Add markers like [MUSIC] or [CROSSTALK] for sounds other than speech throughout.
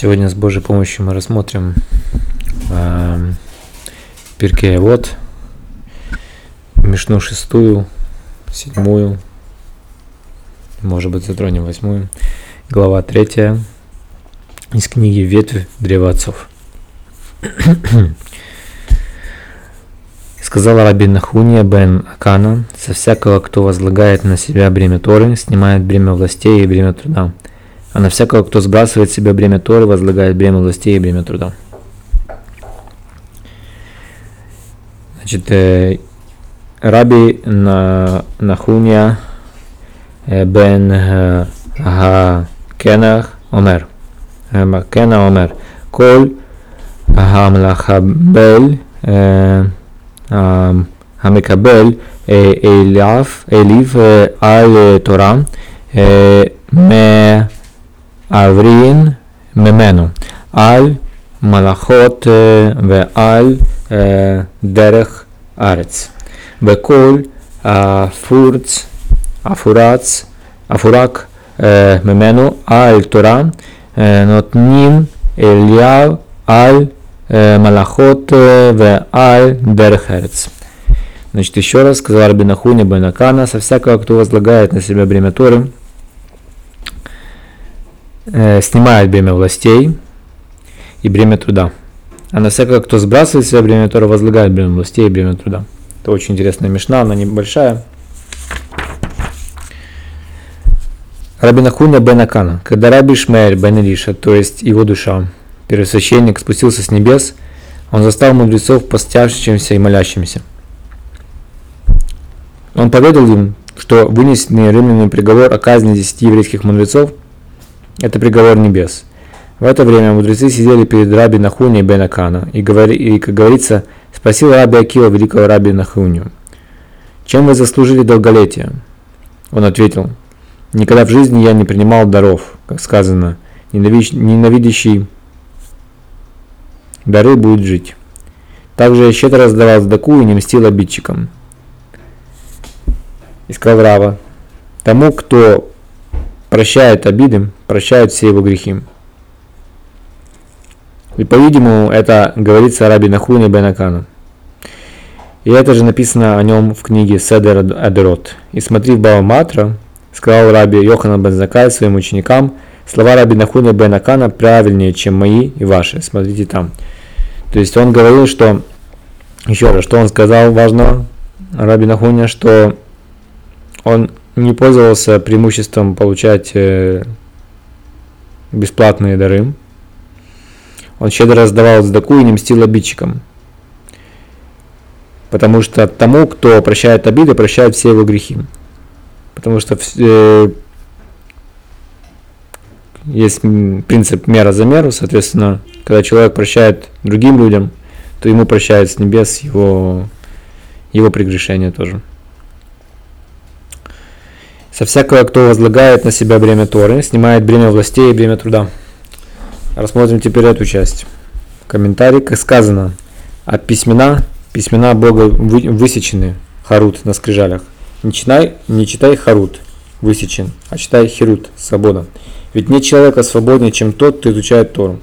Сегодня с Божьей помощью мы рассмотрим э, Пиркея Вот, Мишну шестую, седьмую, может быть затронем восьмую, глава третья из книги «Ветвь древа отцов». [CLEARS THROAT] Сказал Раби Нахуния бен Акана, со всякого, кто возлагает на себя бремя Торы, снимает бремя властей и бремя труда – а на всякого, кто сбрасывает себе бремя Торы, возлагает бремя властей и бремя труда. Значит, э, Раби на, Нахуния э, бен э, Кенах Омер. э, Кена Омер. Кол המלאכבל המקבל אליו, אליו על תורה אברין ממנו על מלאכות ועל דרך ארץ. וכל הפורץ, הפורץ, הפורק ממנו על תורה נותנים אליהו על מלאכות ועל דרך ארץ. Значит, еще раз сказал Рабинахуни Бенакана, со всякого, кто возлагает на себя бремя Торы, э, снимает бремя властей и бремя труда. А на всякого, кто сбрасывает себя бремя Тора, возлагает бремя властей и бремя труда. Это очень интересная мешна, она небольшая. Раби Нахуня бен Акана. Когда Раби Шмель бен Илиша, то есть его душа, первосвященник, спустился с небес, он застал мудрецов постящимся и молящимся. Он поведал им, что вынесенный римлянами приговор о казни десяти еврейских мудрецов это приговор небес. В это время мудрецы сидели перед раби Нахуни бен Акана и, говори, и, как говорится, спросил раби Акила великого раби Нахунию, «Чем вы заслужили долголетие?» Он ответил, «Никогда в жизни я не принимал даров, как сказано, ненавидящий дары будет жить. Также я щедро раздавал сдаку и не мстил обидчикам». Сказал Рава, «Тому, кто прощает обиды, прощает все его грехи. И, по-видимому, это говорится о раби Нахуне Бенакану. И это же написано о нем в книге Седер Адерот. И смотри в Бава Матра, сказал раби Йохана бен Закай своим ученикам, слова раби Нахуна бен Акана правильнее, чем мои и ваши. Смотрите там. То есть он говорил, что, еще раз, что он сказал важно, раби Нахуня, что он не пользовался преимуществом получать э, бесплатные дары. Он щедро раздавал сдаку и не мстил обидчикам. Потому что тому, кто прощает обиды, прощают все его грехи. Потому что э, есть принцип мера за меру, соответственно, когда человек прощает другим людям, то ему прощают с небес его, его прегрешения тоже. Со всякого, кто возлагает на себя бремя Торы, снимает бремя властей и бремя труда. Рассмотрим теперь эту часть. Комментарий, как сказано, от письмена, письмена Бога высечены, харут на скрижалях. Не читай, не читай харут, высечен, а читай херут, свобода. Ведь нет человека свободнее, чем тот, кто изучает Тору.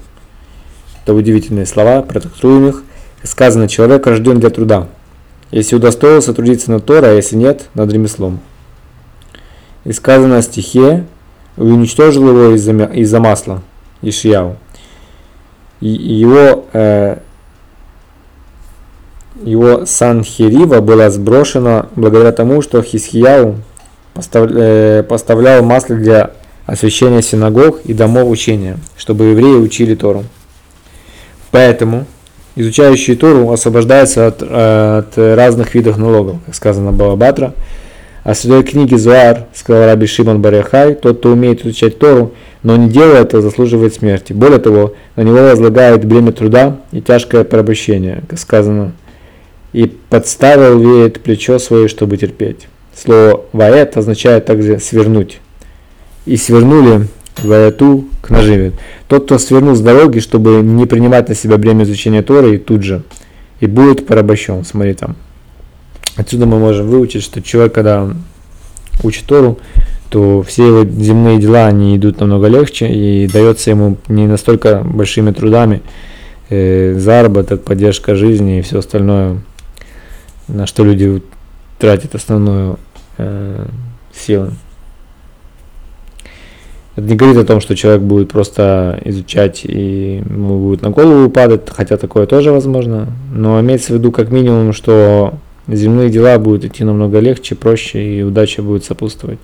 Это удивительные слова, протрактуем их. Сказано, человек рожден для труда. Если удостоился трудиться над Торой, а если нет, над ремеслом. И сказано стихе, уничтожил его из-за, из-за масла, Ишияу. И его, э, его Санхирива была сброшена благодаря тому, что Хисхияу постав, э, поставлял масло для освящения синагог и домов учения, чтобы евреи учили Тору. Поэтому изучающие Тору освобождаются от, от разных видов налогов, как сказано Балабатра, о своей книге Зуар сказал Раби Шимон Баряхай, тот, кто умеет изучать Тору, но не делает это, заслуживает смерти. Более того, на него возлагает бремя труда и тяжкое порабощение, как сказано, и подставил веет плечо свое, чтобы терпеть. Слово «ваэт» означает также «свернуть». И свернули ваэту к наживе. Тот, кто свернул с дороги, чтобы не принимать на себя бремя изучения Торы, и тут же, и будет порабощен. Смотри там. Отсюда мы можем выучить, что человек, когда учит Тору, то все его земные дела, они идут намного легче, и дается ему не настолько большими трудами э, заработок, поддержка жизни и все остальное, на что люди тратят основную э, силу. Это не говорит о том, что человек будет просто изучать и ему будет на голову падать, хотя такое тоже возможно. Но имеется в виду как минимум, что земные дела будут идти намного легче, проще и удача будет сопутствовать.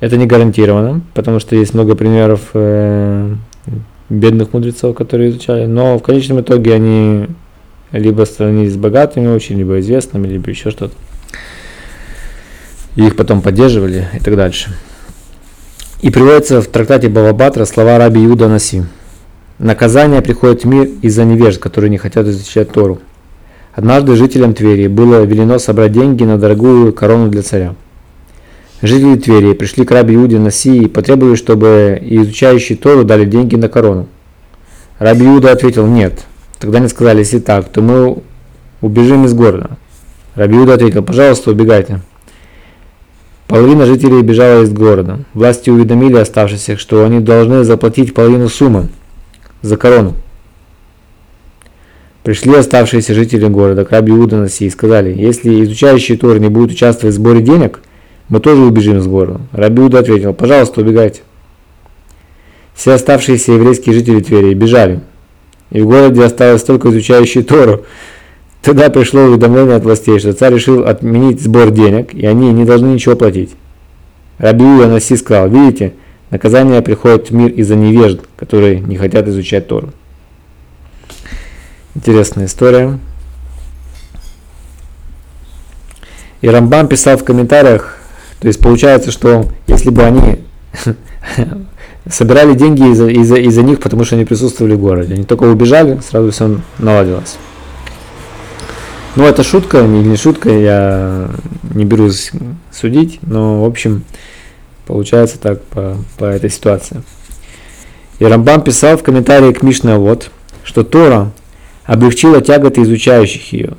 Это не гарантированно, потому что есть много примеров э, бедных мудрецов, которые изучали, но в конечном итоге они либо становились богатыми очень, либо известными, либо еще что-то. И их потом поддерживали и так дальше. И приводится в трактате Бавабатра слова раби Иуда Наси. Наказание приходит в мир из-за невежд, которые не хотят изучать Тору. Однажды жителям Твери было велено собрать деньги на дорогую корону для царя. Жители Твери пришли к раби Иуде Наси и потребовали, чтобы изучающие Тору дали деньги на корону. Раби Иуда ответил «нет». Тогда они сказали, если так, то мы убежим из города. Раби Иуда ответил, пожалуйста, убегайте. Половина жителей бежала из города. Власти уведомили оставшихся, что они должны заплатить половину суммы за корону. Пришли оставшиеся жители города к Раби Уданаси и сказали, если изучающие Торы не будут участвовать в сборе денег, мы тоже убежим из города. Раби Уда ответил, пожалуйста, убегайте. Все оставшиеся еврейские жители Твери бежали, и в городе осталось только изучающие Тору, Тогда пришло уведомление от властей, что царь решил отменить сбор денег, и они не должны ничего платить. Раби Анаси сказал, видите, наказание приходит в мир из-за невежд, которые не хотят изучать Тору. Интересная история. И Рамбам писал в комментариях, то есть получается, что если бы они [LAUGHS] собирали деньги из-за из из них, потому что они присутствовали в городе, они только убежали, сразу все наладилось. Ну, это шутка, не, не шутка, я не берусь судить, но, в общем, получается так по, по этой ситуации. И Рамбам писал в комментарии к Мишне вот, что Тора облегчила тяготы изучающих ее,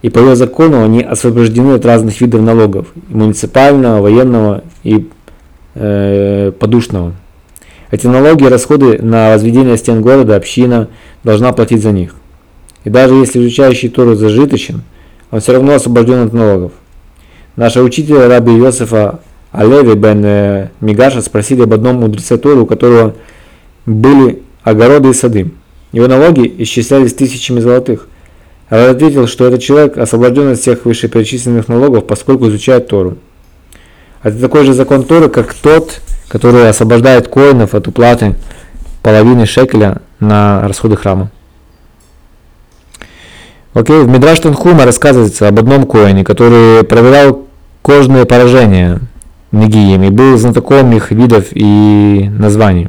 и по ее закону они освобождены от разных видов налогов, муниципального, военного и э, подушного. Эти налоги и расходы на возведение стен города община должна платить за них. И даже если изучающий Тору зажиточен, он все равно освобожден от налогов. Наши учитель раби Иосифа Алеви бен э, Мигаша спросили об одном мудреце Тору, у которого были огороды и сады. Его налоги исчислялись тысячами золотых. Рад ответил, что этот человек освобожден от всех вышеперечисленных налогов, поскольку изучает Тору. Это такой же закон Торы, как тот, который освобождает коинов от уплаты половины шекеля на расходы храма. Окей, в Мидраш Танхума рассказывается об одном коине, который проверял кожные поражения Негием и был знатоком их видов и названий.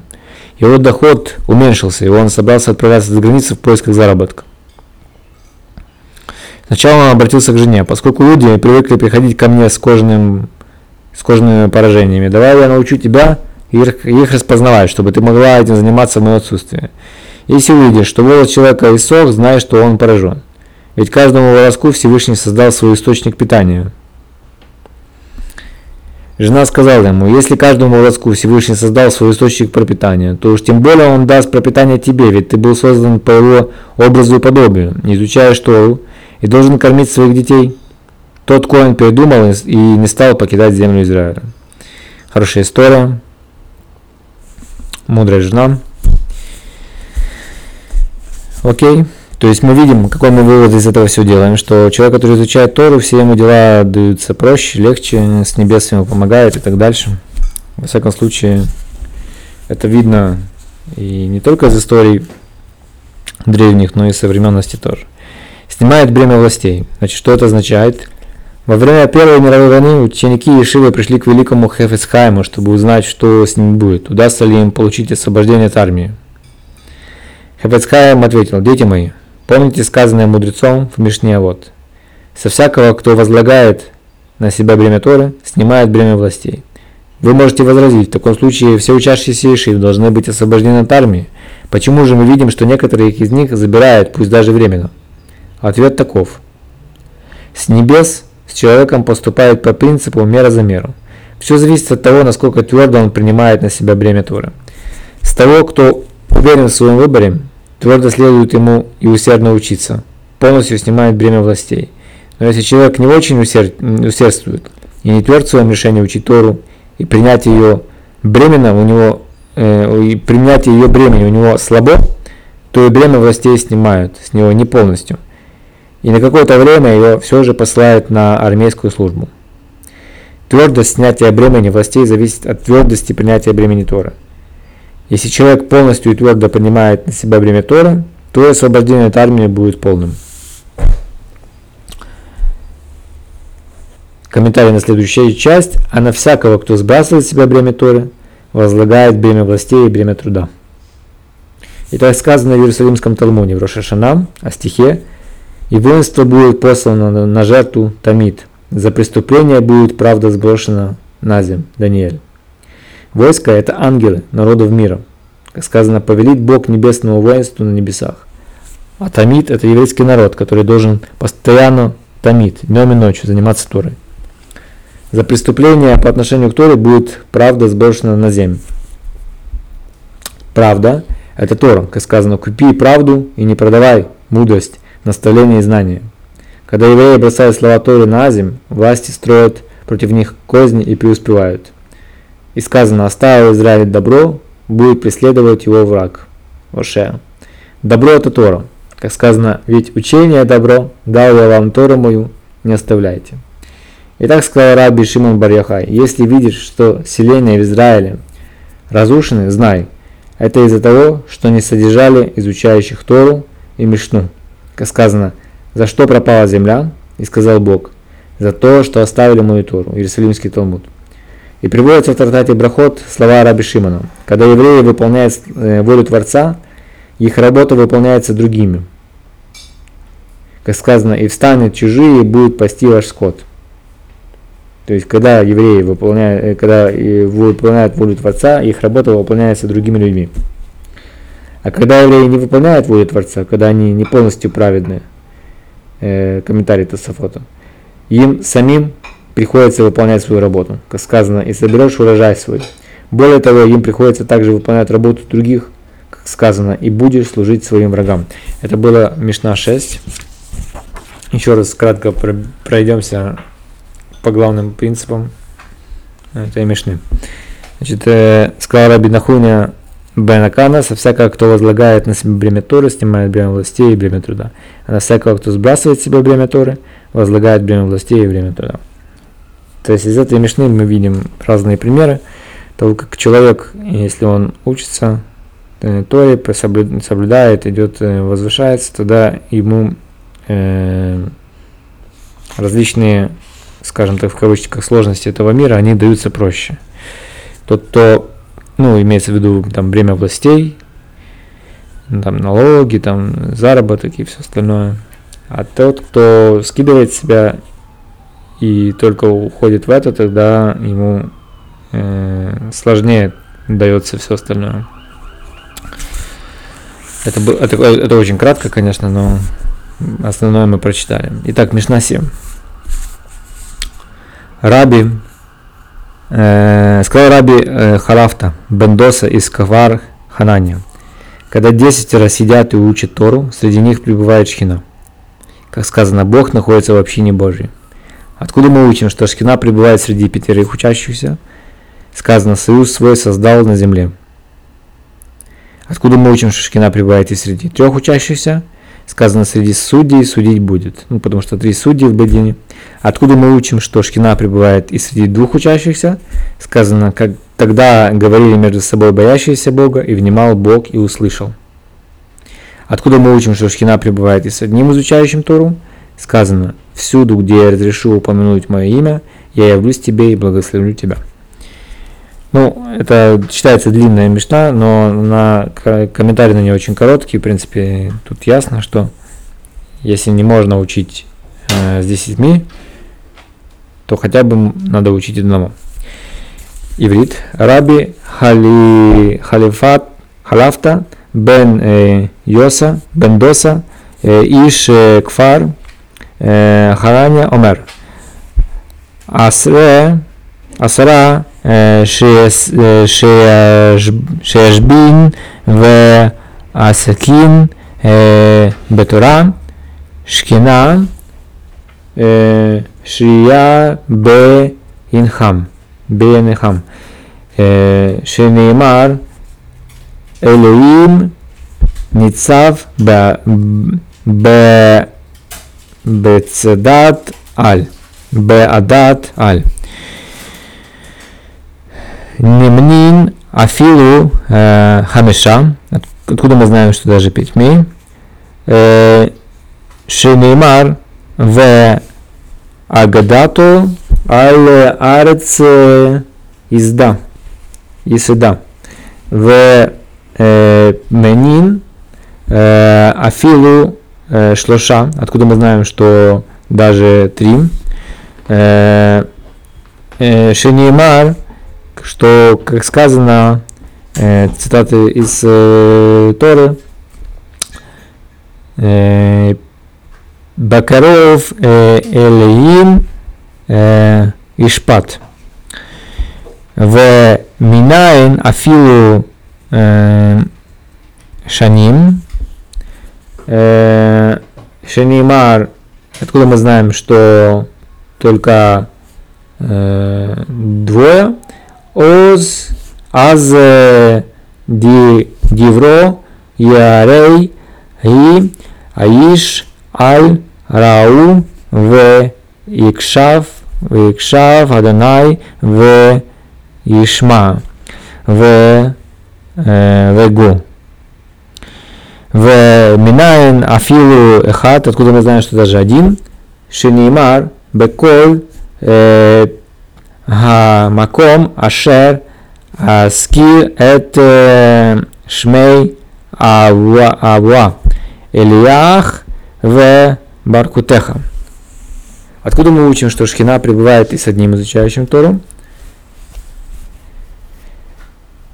Его доход уменьшился, и он собрался отправляться за границу в поисках заработка. Сначала он обратился к жене, поскольку люди привыкли приходить ко мне с, кожным, с кожными поражениями. Давай я научу тебя их, их распознавать, чтобы ты могла этим заниматься в мое отсутствие. Если увидишь, что волос человека иссох, знай, что он поражен. Ведь каждому волоску Всевышний создал свой источник питания. Жена сказала ему, если каждому волоску Всевышний создал свой источник пропитания, то уж тем более он даст пропитание тебе, ведь ты был создан по его образу и подобию, не изучая Тору, и должен кормить своих детей. Тот Коин передумал и не стал покидать землю Израиля. Хорошая история. Мудрая жена. Окей. То есть мы видим, какой мы вывод из этого все делаем, что человек, который изучает Тору, все ему дела даются проще, легче, с небес ему помогает и так дальше. Во всяком случае, это видно и не только из историй древних, но и современности тоже. Снимает бремя властей. Значит, что это означает? Во время Первой мировой войны ученики Ешивы пришли к великому Хефецхайму, чтобы узнать, что с ним будет, удастся ли им получить освобождение от армии. Хефецхайм ответил, дети мои, Помните сказанное мудрецом в Мишне вот. Со всякого, кто возлагает на себя бремя Торы, снимает бремя властей. Вы можете возразить, в таком случае все учащиеся Ишив должны быть освобождены от армии. Почему же мы видим, что некоторые из них забирают, пусть даже временно? Ответ таков. С небес с человеком поступают по принципу мера за меру. Все зависит от того, насколько твердо он принимает на себя бремя Торы. С того, кто уверен в своем выборе, твердо следует ему и усердно учиться, полностью снимает бремя властей. Но если человек не очень усердствует и не тверд в своем решении учить Тору и принять ее бременно у него, э, и принятие ее бремени у него слабо, то и бремя властей снимают с него не полностью. И на какое-то время его все же посылают на армейскую службу. Твердость снятия бремени властей зависит от твердости принятия бремени Тора. Если человек полностью и твердо принимает на себя бремя Тора, то освобождение от армии будет полным. Комментарий на следующую часть. А на всякого, кто сбрасывает себя бремя Торы, возлагает бремя властей и бремя труда. И так сказано в Иерусалимском Талмуде в Рошашанам о стихе «И воинство будет послано на жертву Тамид, за преступление будет правда сброшена на землю». Даниэль. Войско – это ангелы народов мира. Как сказано, повелит Бог небесному воинству на небесах. А Тамид – это еврейский народ, который должен постоянно Тамид, днем и ночью заниматься Торой. За преступление по отношению к Торе будет правда сброшена на землю. Правда – это Тора, как сказано, купи правду и не продавай мудрость, наставление и знание. Когда евреи бросают слова Торы на землю, власти строят против них козни и преуспевают. И сказано, оставил Израиль добро, будет преследовать его враг. Ошея. Добро это Тора. Как сказано, ведь учение добро, дал я вам Тору мою, не оставляйте. И так сказал Раби Шимон Барьяхай, если видишь, что селения в Израиле разрушены, знай, это из-за того, что не содержали изучающих Тору и Мишну. Как сказано, за что пропала земля? И сказал Бог, за то, что оставили мою Тору, Иерусалимский Талмуд. И приводится в Тартате Брахот слова Раби Шимона. Когда евреи выполняют э, волю Творца, их работа выполняется другими. Как сказано, и встанет чужие, и будет пасти ваш скот. То есть, когда евреи выполняют, э, когда выполняют волю Творца, их работа выполняется другими людьми. А когда евреи не выполняют волю Творца, когда они не полностью праведны, э, комментарий Тософота, им самим приходится выполнять свою работу, как сказано, и соберешь урожай свой. Более того, им приходится также выполнять работу других, как сказано, и будешь служить своим врагам. Это было Мишна 6. Еще раз кратко пройдемся по главным принципам этой Мишны. Значит, э, сказал Раби Нахуня Бен Акана, со всякого, кто возлагает на себя бремя Торы, снимает бремя властей и бремя труда. А на всякого, кто сбрасывает себе бремя Торы, возлагает бремя властей и бремя труда. То есть из этой мишны мы видим разные примеры того, как человек, если он учится э, Торе, соблюдает, идет, э, возвышается, тогда ему э, различные, скажем так, в кавычках, сложности этого мира, они даются проще. Тот, кто, ну, имеется в виду там бремя властей, там налоги, там заработок и все остальное. А тот, кто скидывает себя и только уходит в это, тогда ему э, сложнее дается все остальное. Это, это, это очень кратко, конечно, но основное мы прочитали. Итак, Мишна 7. Раби, э, сказал Раби э, Халафта, Бендоса из Кавар Ханания. Когда десятеро сидят и учат Тору, среди них пребывает Шхина. Как сказано, Бог находится в общине Божьей. Откуда мы учим, что Шкина пребывает среди пятерых учащихся? Сказано, союз свой создал на земле. Откуда мы учим, что Шкина пребывает и среди трех учащихся? Сказано, среди судей судить будет. Ну, потому что три судьи в Бедине. Откуда мы учим, что Шкина пребывает и среди двух учащихся? Сказано, как тогда говорили между собой боящиеся Бога, и внимал Бог и услышал. Откуда мы учим, что Шкина пребывает и с одним изучающим Тору? Сказано, всюду, где я разрешу упомянуть мое имя, я явлюсь тебе и благословлю тебя. Ну, это считается длинная мечта, но на комментарий на нее очень короткий. В принципе, тут ясно, что если не можно учить э, с десятьми, то хотя бы надо учить одному. Иврит. Раби Хали, Халифат Халафта бен э, Йоса бен Доса э, Иш э, Кфар אה, חרניה אומר, עשרה, עשרה אה, אה, שישבין ועסקים בתורה, שכינה, שהייה בינחם, בינחם, שנאמר אלוהים ניצב ב... ב Бецедат аль. Беадат аль. Немнин афилу э, хамеша. Откуда мы знаем, что даже пятьми? Э, Шенеймар в Агадату аль арец э, изда. Исда. В э, Менин афилу э, шлоша, откуда мы знаем, что даже три, э, э, шенеймар, что, как сказано, э, цитаты из э, Торы, э, Бакаров э, Элеим э, Ишпат. В Минаин Афилу э, Шаним Э, Шенеймар, откуда мы знаем, что только э, двое. Оз, аз ди, дивро, ярей, и, аиш, аль, рау, в, икшав, в икшав, адонай, в, ишма, в, э, вегу. В Минаин Афилу Эхат, откуда мы знаем, что даже один. Шинимар Беколь э, Маком Ашер Аскир это э, Шмей Авуа Илиях В Баркутеха. Откуда мы учим, что Шхина пребывает и с одним изучающим Тору?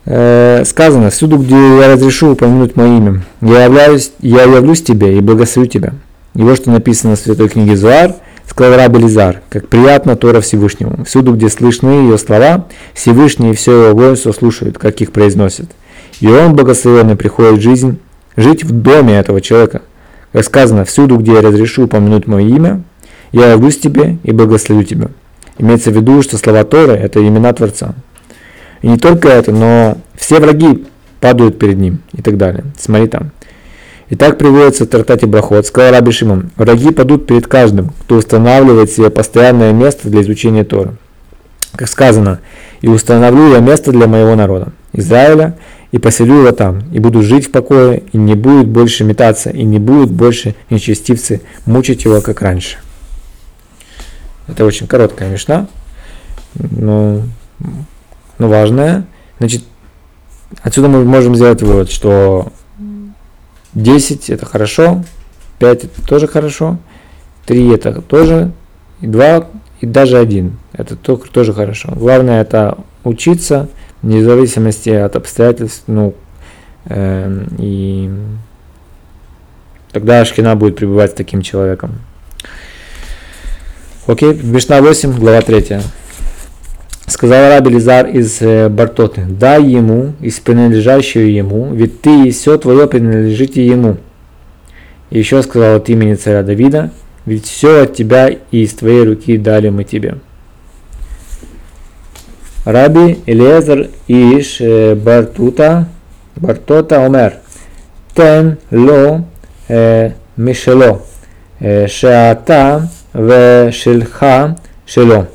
Э, Сказано, всюду, где я разрешу упомянуть мое имя, я, являюсь, я явлюсь тебе и благословлю тебя. И вот что написано в Святой книге Зуар, сказал Раби Лизар, как приятно Тора Всевышнему. Всюду, где слышны ее слова, Всевышний и все его воинство слушают, как их произносят. И он, благословенный, приходит в жизнь, жить в доме этого человека. Как сказано, всюду, где я разрешу упомянуть мое имя, я явлюсь тебе и благословлю тебя. Имеется в виду, что слова Торы – это имена Творца. И не только это, но все враги падают перед ним и так далее. Смотри там. И так приводится в Тартате Брахот, сказал Раби Шимон, враги падут перед каждым, кто устанавливает себе постоянное место для изучения Тора. Как сказано, и установлю я место для моего народа, Израиля, и поселю его там, и буду жить в покое, и не будет больше метаться, и не будут больше нечестивцы мучить его, как раньше. Это очень короткая мешна, но, но важная. Значит, отсюда мы можем сделать вывод, что 10 это хорошо, 5 это тоже хорошо, 3 это тоже, и 2 и даже 1 это тоже хорошо. Главное это учиться, вне зависимости от обстоятельств, ну, э, и тогда Ашкина будет пребывать с таким человеком. Окей, Мишна 8, глава 3. Сказал раб Лизар из э, Бартоты, дай ему из принадлежащего ему, ведь ты и все твое принадлежите ему. И еще сказал от имени царя Давида, ведь все от тебя и из твоей руки дали мы тебе. Раби Элезер Иш э, Бартута Бартота Омер Тен Ло э, Мишело Шеата Вешельха Шело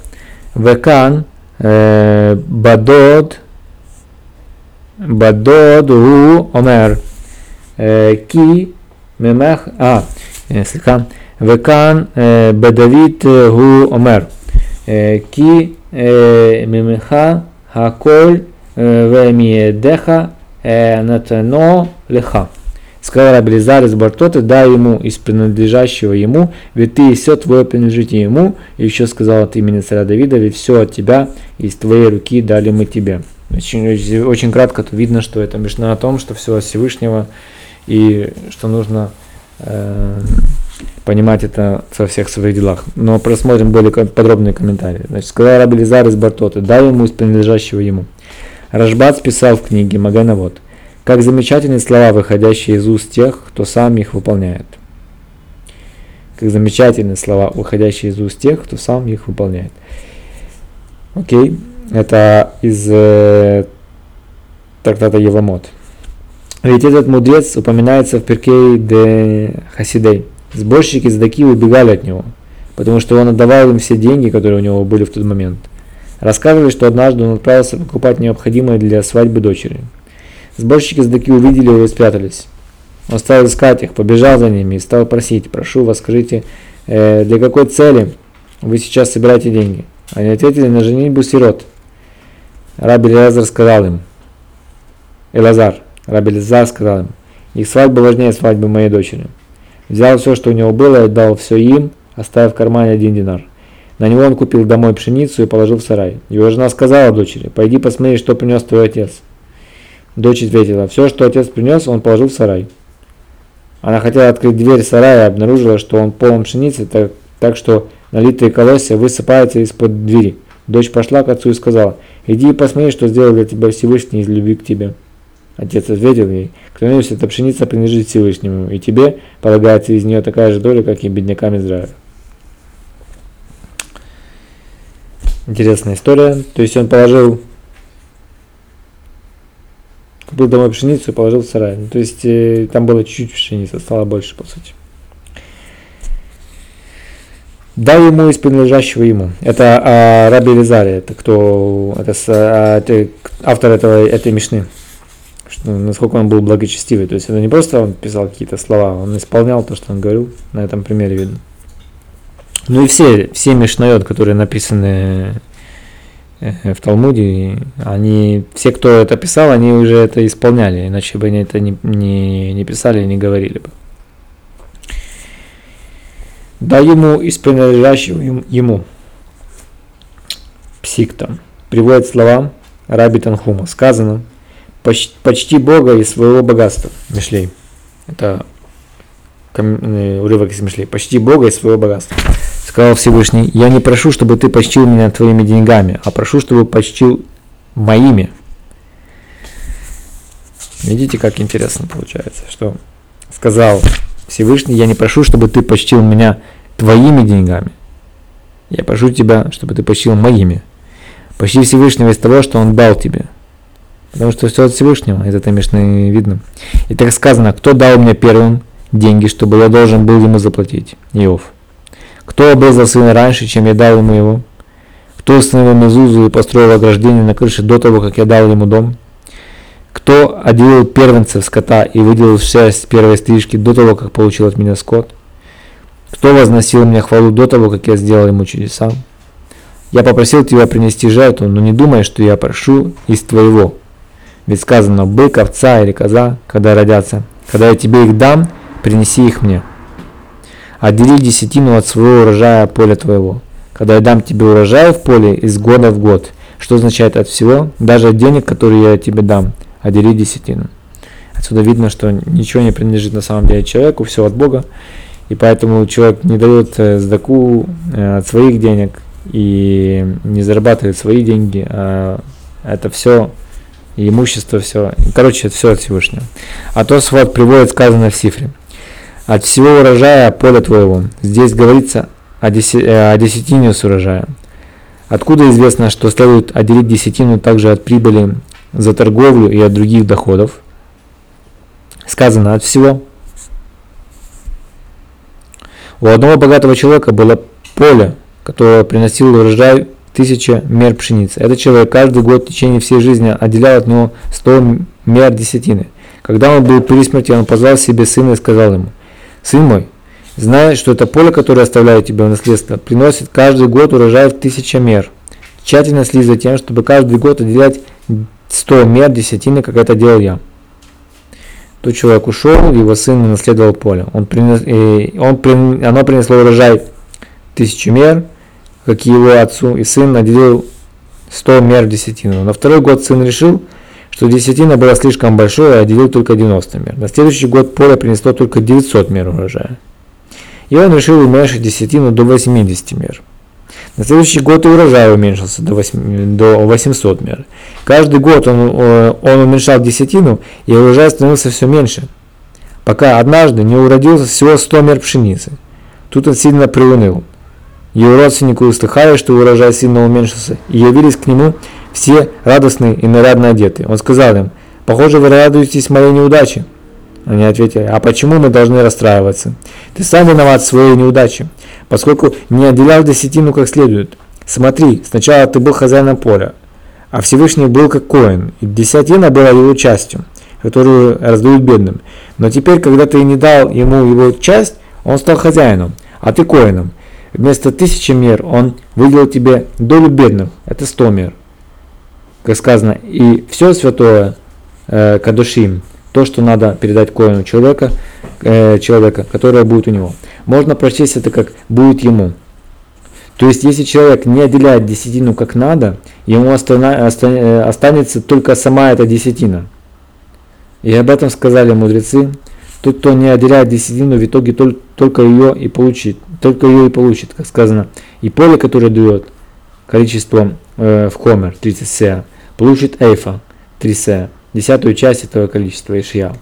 Векан בדוד, בדוד הוא אומר כי ממך, אה, סליחה, וכאן בדוד הוא אומר כי ממך הכל ומידיך נתנו לך. Сказал Рабелизар из Бартоты, дай ему из принадлежащего ему, ведь ты и все твое принадлежит ему. И еще сказал от имени царя Давида, ведь все от тебя, из твоей руки дали мы тебе. Очень, очень, кратко тут видно, что это мечта о том, что все от Всевышнего, и что нужно э, понимать это во всех своих делах. Но просмотрим более подробные комментарии. Значит, сказал Раби Лизар из Бартоты, дай ему из принадлежащего ему. Рашбат писал в книге Маганавод, как замечательные слова, выходящие из уст тех, кто сам их выполняет. Как замечательные слова, выходящие из уст тех, кто сам их выполняет. Окей, это из э, трактата Евамот. Ведь этот мудрец упоминается в Перкей де Хасидей. Сборщики Здаки убегали от него, потому что он отдавал им все деньги, которые у него были в тот момент. Рассказывали, что однажды он отправился покупать необходимое для свадьбы дочери. Сборщики Здаки увидели его и спрятались. Он стал искать их, побежал за ними и стал просить, прошу вас, скажите, э, для какой цели вы сейчас собираете деньги? Они ответили на женитьбу сирот. Раби Лазар сказал им, Элазар, Раби Лазар сказал им, их свадьба важнее свадьбы моей дочери. Взял все, что у него было, и отдал все им, оставив в кармане один динар. На него он купил домой пшеницу и положил в сарай. Его жена сказала дочери, пойди посмотри, что принес твой отец. Дочь ответила, все, что отец принес, он положил в сарай. Она хотела открыть дверь сарая и обнаружила, что он полон пшеницы, так, так что налитые колосья высыпаются из-под двери. Дочь пошла к отцу и сказала, иди и посмотри, что сделал для тебя Всевышний из любви к тебе. Отец ответил ей, клянусь, эта пшеница принадлежит Всевышнему, и тебе полагается из нее такая же доля, как и беднякам Израиля. Интересная история. То есть он положил, купил домой пшеницу и положил в сарай. Ну, то есть э, там было чуть-чуть пшеницы, стало больше, по сути. Дал ему из принадлежащего ему. Это а, Раби Лизари, это кто, это, а, это автор этого, этой мишны что, насколько он был благочестивый. То есть это не просто он писал какие-то слова, он исполнял то, что он говорил. На этом примере видно. Ну и все, все Мишнайот, которые написаны в Талмуде, они, все, кто это писал, они уже это исполняли, иначе бы они это не, не, не писали не говорили бы. Да ему из принадлежащего ему. Псиктом. Приводит слова Раби Танхума. Сказано – почти Бога и своего богатства. Мишлей. Это э, урывок из Мишлей. Почти Бога и своего богатства. Сказал Всевышний, я не прошу, чтобы ты почтил меня твоими деньгами, а прошу, чтобы почтил моими. Видите, как интересно получается, что сказал Всевышний, я не прошу, чтобы ты почтил меня твоими деньгами. Я прошу тебя, чтобы ты почтил моими. Почти Всевышнего из того, что Он дал тебе. Потому что все от Всевышнего, из этой Мишны видно. И так сказано, кто дал мне первым деньги, чтобы я должен был ему заплатить? Иов. Кто обрезал сына раньше, чем я дал ему его? Кто установил мезузу и построил ограждение на крыше до того, как я дал ему дом? Кто отделил первенцев скота и выделил шерсть первой стрижки до того, как получил от меня скот? Кто возносил мне хвалу до того, как я сделал ему чудеса? Я попросил тебя принести жертву, но не думай, что я прошу из твоего, ведь сказано, бык, овца или коза, когда родятся, когда я тебе их дам, принеси их мне. Отдели десятину от своего урожая поля твоего. Когда я дам тебе урожай в поле из года в год, что означает от всего, даже от денег, которые я тебе дам, отдели десятину. Отсюда видно, что ничего не принадлежит на самом деле человеку, все от Бога. И поэтому человек не дает э, сдаку э, от своих денег и не зарабатывает свои деньги, а это все имущество, все. Короче, это все от Всевышнего. А то свод приводит сказано в Сифре. От всего урожая поля твоего. Здесь говорится о, деся, э, о десятине с урожая. Откуда известно, что следует отделить десятину также от прибыли за торговлю и от других доходов? Сказано от всего. У одного богатого человека было поле, которое приносило урожай тысяча мер пшеницы. Этот человек каждый год в течение всей жизни отделял от него 100 мер десятины. Когда он был при смерти, он позвал себе сына и сказал ему, «Сын мой, знай, что это поле, которое оставляю тебе в наследство, приносит каждый год урожай в тысяча мер. Тщательно следи за тем, чтобы каждый год отделять 100 мер десятины, как это делал я». Тот человек ушел, его сын наследовал поле. Он принес, и он, оно принесло урожай тысячу мер, как и его отцу, и сын отделил 100 мер десятину. На второй год сын решил, что десятина была слишком большой, и отделил только 90 мер. На следующий год поле принесло только 900 мер урожая. и он решил уменьшить десятину до 80 мер. На следующий год и урожай уменьшился до, 8, до 800 мер. Каждый год он, э, он уменьшал десятину, и урожай становился все меньше, пока однажды не уродился всего 100 мер пшеницы. Тут он сильно приуныл. Его родственники услыхали, что урожай сильно уменьшился, и явились к нему все радостные и нарядно одетые. Он сказал им, «Похоже, вы радуетесь моей неудаче». Они ответили, «А почему мы должны расстраиваться? Ты сам виноват в своей неудаче поскольку не отделял десятину как следует. Смотри, сначала ты был хозяином поля, а Всевышний был как коин, и десятина была его частью, которую раздают бедным. Но теперь, когда ты не дал ему его часть, он стал хозяином, а ты коином. Вместо тысячи мер он выделил тебе долю бедных, это сто мер. Как сказано, и все святое э, кадушим, то, что надо передать коину человека, э, человека, которое будет у него. Можно прочесть это как «будет ему». То есть, если человек не отделяет десятину как надо, ему э, останется только сама эта десятина. И об этом сказали мудрецы. Тот, кто не отделяет десятину, в итоге только ее и получит. Только ее и получит, как сказано. И поле, которое дает количество э, в Хомер, 30 сеа, получит эйфа, 3 сеа, десятую часть этого количества Ишьяу.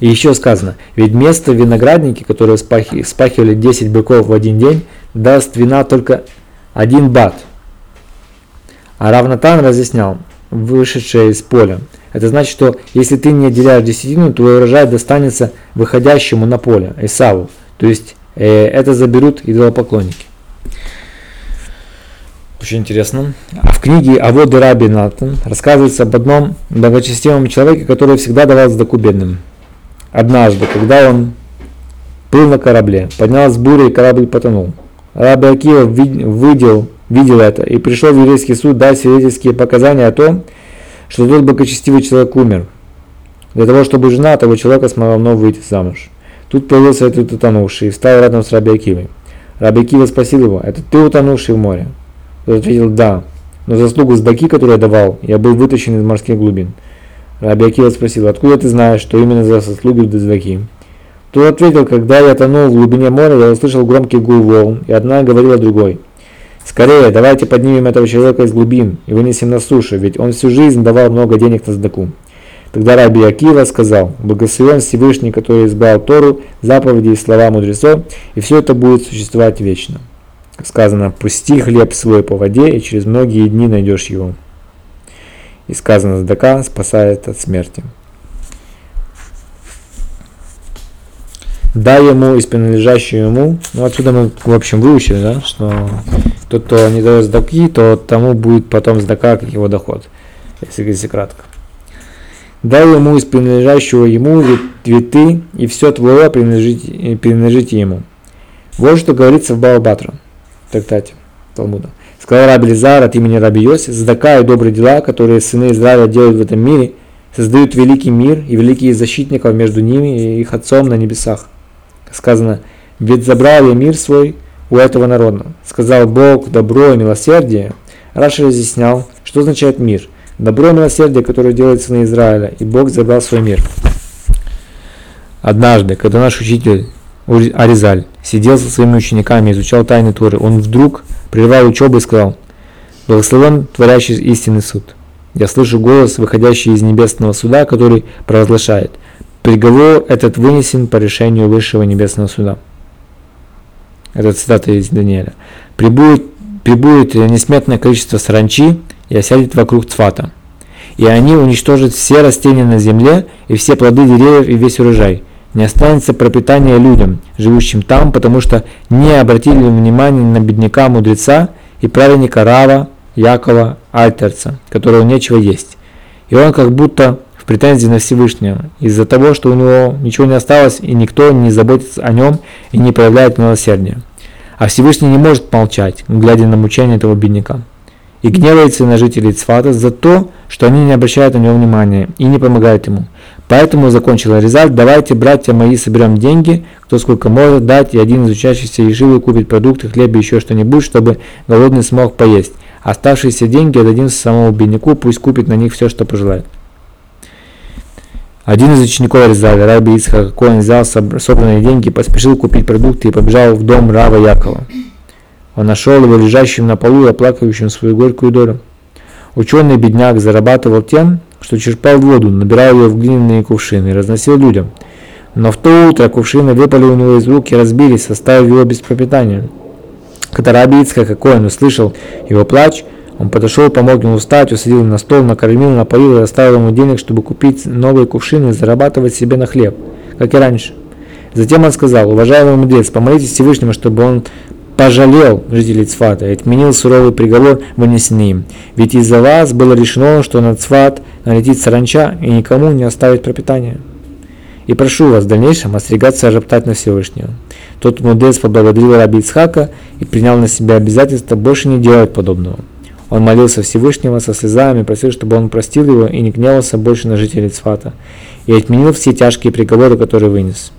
И еще сказано, ведь место в винограднике, которое спахивали 10 быков в один день, даст вина только один бат. А Равнатан разъяснял, вышедшее из поля. Это значит, что если ты не отделяешь десятину, то урожай достанется выходящему на поле, Исаву. То есть это заберут идолопоклонники. Очень интересно. А в книге Аводы Раби Натан рассказывается об одном благочестивом человеке, который всегда давал сдаку бедным. Однажды, когда он плыл на корабле, поднялась буря и корабль потонул. Раби Акива видел, видел это и пришел в еврейский суд дать свидетельские показания о том, что тот благочестивый человек умер, для того, чтобы жена того человека смогла вновь выйти замуж. Тут появился этот утонувший и встал рядом с Раби Акивой. Раби Акива спросил его, это ты утонувший в море? Тот ответил, да, но заслугу сдаки, которую я давал, я был вытащен из морских глубин. Раби Акива спросил, откуда ты знаешь, что именно за заслуги Дездаки? Тот ответил, когда я тонул в глубине моря, я услышал громкий гул волн, и одна говорила другой. Скорее, давайте поднимем этого человека из глубин и вынесем на сушу, ведь он всю жизнь давал много денег на сдаку. Тогда Раби Акива сказал, благословен Всевышний, который избрал Тору, заповеди и слова мудрецов, и все это будет существовать вечно. Сказано, пусти хлеб свой по воде, и через многие дни найдешь его. И сказано, Сдака спасает от смерти. Дай ему из принадлежащего ему, ну отсюда мы в общем выучили, да, что тот, кто не дает сдаки, то тому будет потом сдака как его доход, если, если кратко. Дай ему из принадлежащего ему, ведь и все твое принадлежите, принадлежите ему. Вот что говорится в Баобатра, трактате Талмуда. Сказал Раби Лизар от имени Раби Йоси, задака и добрые дела, которые сыны Израиля делают в этом мире, создают великий мир и великие защитников между ними и их отцом на небесах. Сказано, ведь забрал я мир свой у этого народа. Сказал Бог добро и милосердие. Раша разъяснял, что означает мир. Добро и милосердие, которое делает сыны Израиля, и Бог забрал свой мир. Однажды, когда наш учитель Аризаль сидел со своими учениками, изучал тайны Торы, он вдруг прервал учебу и сказал, «Благословен творящий истинный суд». Я слышу голос, выходящий из небесного суда, который провозглашает, «Приговор этот вынесен по решению высшего небесного суда». Это цитата из Даниэля. «Прибудет, прибудет несметное количество саранчи и осядет вокруг цфата, и они уничтожат все растения на земле и все плоды деревьев и весь урожай, не останется пропитания людям, живущим там, потому что не обратили внимания на бедняка мудреца и праведника Рава, Якова, Альтерца, которого нечего есть. И он как будто в претензии на Всевышнего, из-за того, что у него ничего не осталось, и никто не заботится о нем и не проявляет милосердия. А Всевышний не может молчать, глядя на мучение этого бедняка. И гневается на жителей Цфата за то, что они не обращают на него внимания и не помогают ему. Поэтому закончила Резаль, давайте, братья мои, соберем деньги, кто сколько может дать, и один из учащихся Ешивы купит продукты, хлеб и еще что-нибудь, чтобы голодный смог поесть. Оставшиеся деньги отдадим самому бедняку, пусть купит на них все, что пожелает. Один из учеников Резали, Раби Ицхак Коэн, взял собранные деньги, поспешил купить продукты и побежал в дом Рава Якова. Он нашел его лежащим на полу и оплакивающим свою горькую долю. Ученый бедняк зарабатывал тем, что черпал воду, набирал ее в глиняные кувшины и разносил людям. Но в то утро кувшины выпали у него из рук и разбились, оставив его без пропитания. Когда Раби Ицхак Коэн услышал его плач, он подошел, помог ему встать, усадил на стол, накормил, напоил и оставил ему денег, чтобы купить новые кувшины и зарабатывать себе на хлеб, как и раньше. Затем он сказал, уважаемый мудрец, помолитесь Всевышнему, чтобы он пожалел жителей Цфата и отменил суровый приговор, вынесенный им. Ведь из-за вас было решено, что на Цфат налетит саранча и никому не оставить пропитания. И прошу вас в дальнейшем остерегаться роптать на Всевышнего. Тот мудрец поблагодарил Раби Ицхака и принял на себя обязательство больше не делать подобного. Он молился Всевышнего со слезами, просил, чтобы он простил его и не гневался больше на жителей Цфата, и отменил все тяжкие приговоры, которые вынес.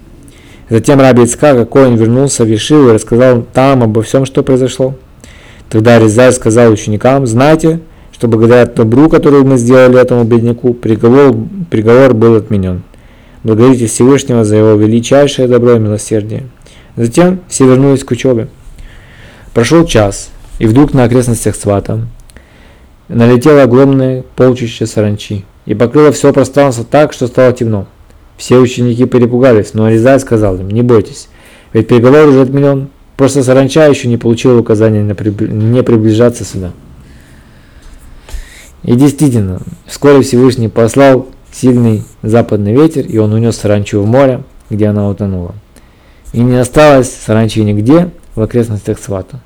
Затем Раби Ицкак, Коин вернулся в Ешиву и рассказал там обо всем, что произошло. Тогда Резай сказал ученикам, знайте, что благодаря добру, которую мы сделали этому бедняку, приговор, приговор был отменен. Благодарите Всевышнего за его величайшее добро и милосердие. Затем все вернулись к учебе. Прошел час, и вдруг на окрестностях Свата налетело огромное полчище саранчи и покрыло все пространство так, что стало темно. Все ученики перепугались, но Аризай сказал им, не бойтесь, ведь приговор уже отменен, просто саранча еще не получила указания не приближаться сюда. И действительно, вскоре Всевышний послал сильный западный ветер, и он унес саранчу в море, где она утонула. И не осталось саранчи нигде в окрестностях Свата.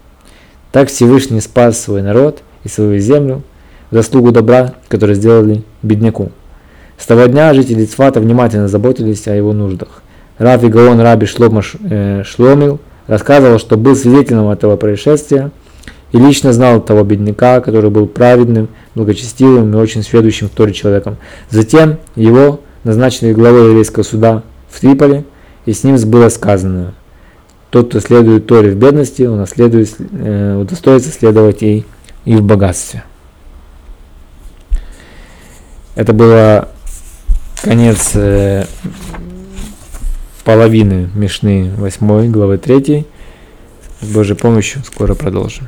Так Всевышний спас свой народ и свою землю в заслугу добра, который сделали бедняку. С того дня жители Цфата внимательно заботились о его нуждах. Рав и Гаон Раби Шлома э, Шломил рассказывал, что был свидетелем этого происшествия и лично знал того бедняка, который был праведным, благочестивым и очень сведущим в Торе человеком. Затем его назначили главой еврейского суда в Триполи, и с ним было сказано, тот, кто следует Торе в бедности, он э, удостоится следовать ей и в богатстве. Это было конец э, половины Мишны 8 главы 3. С Божьей помощью скоро продолжим.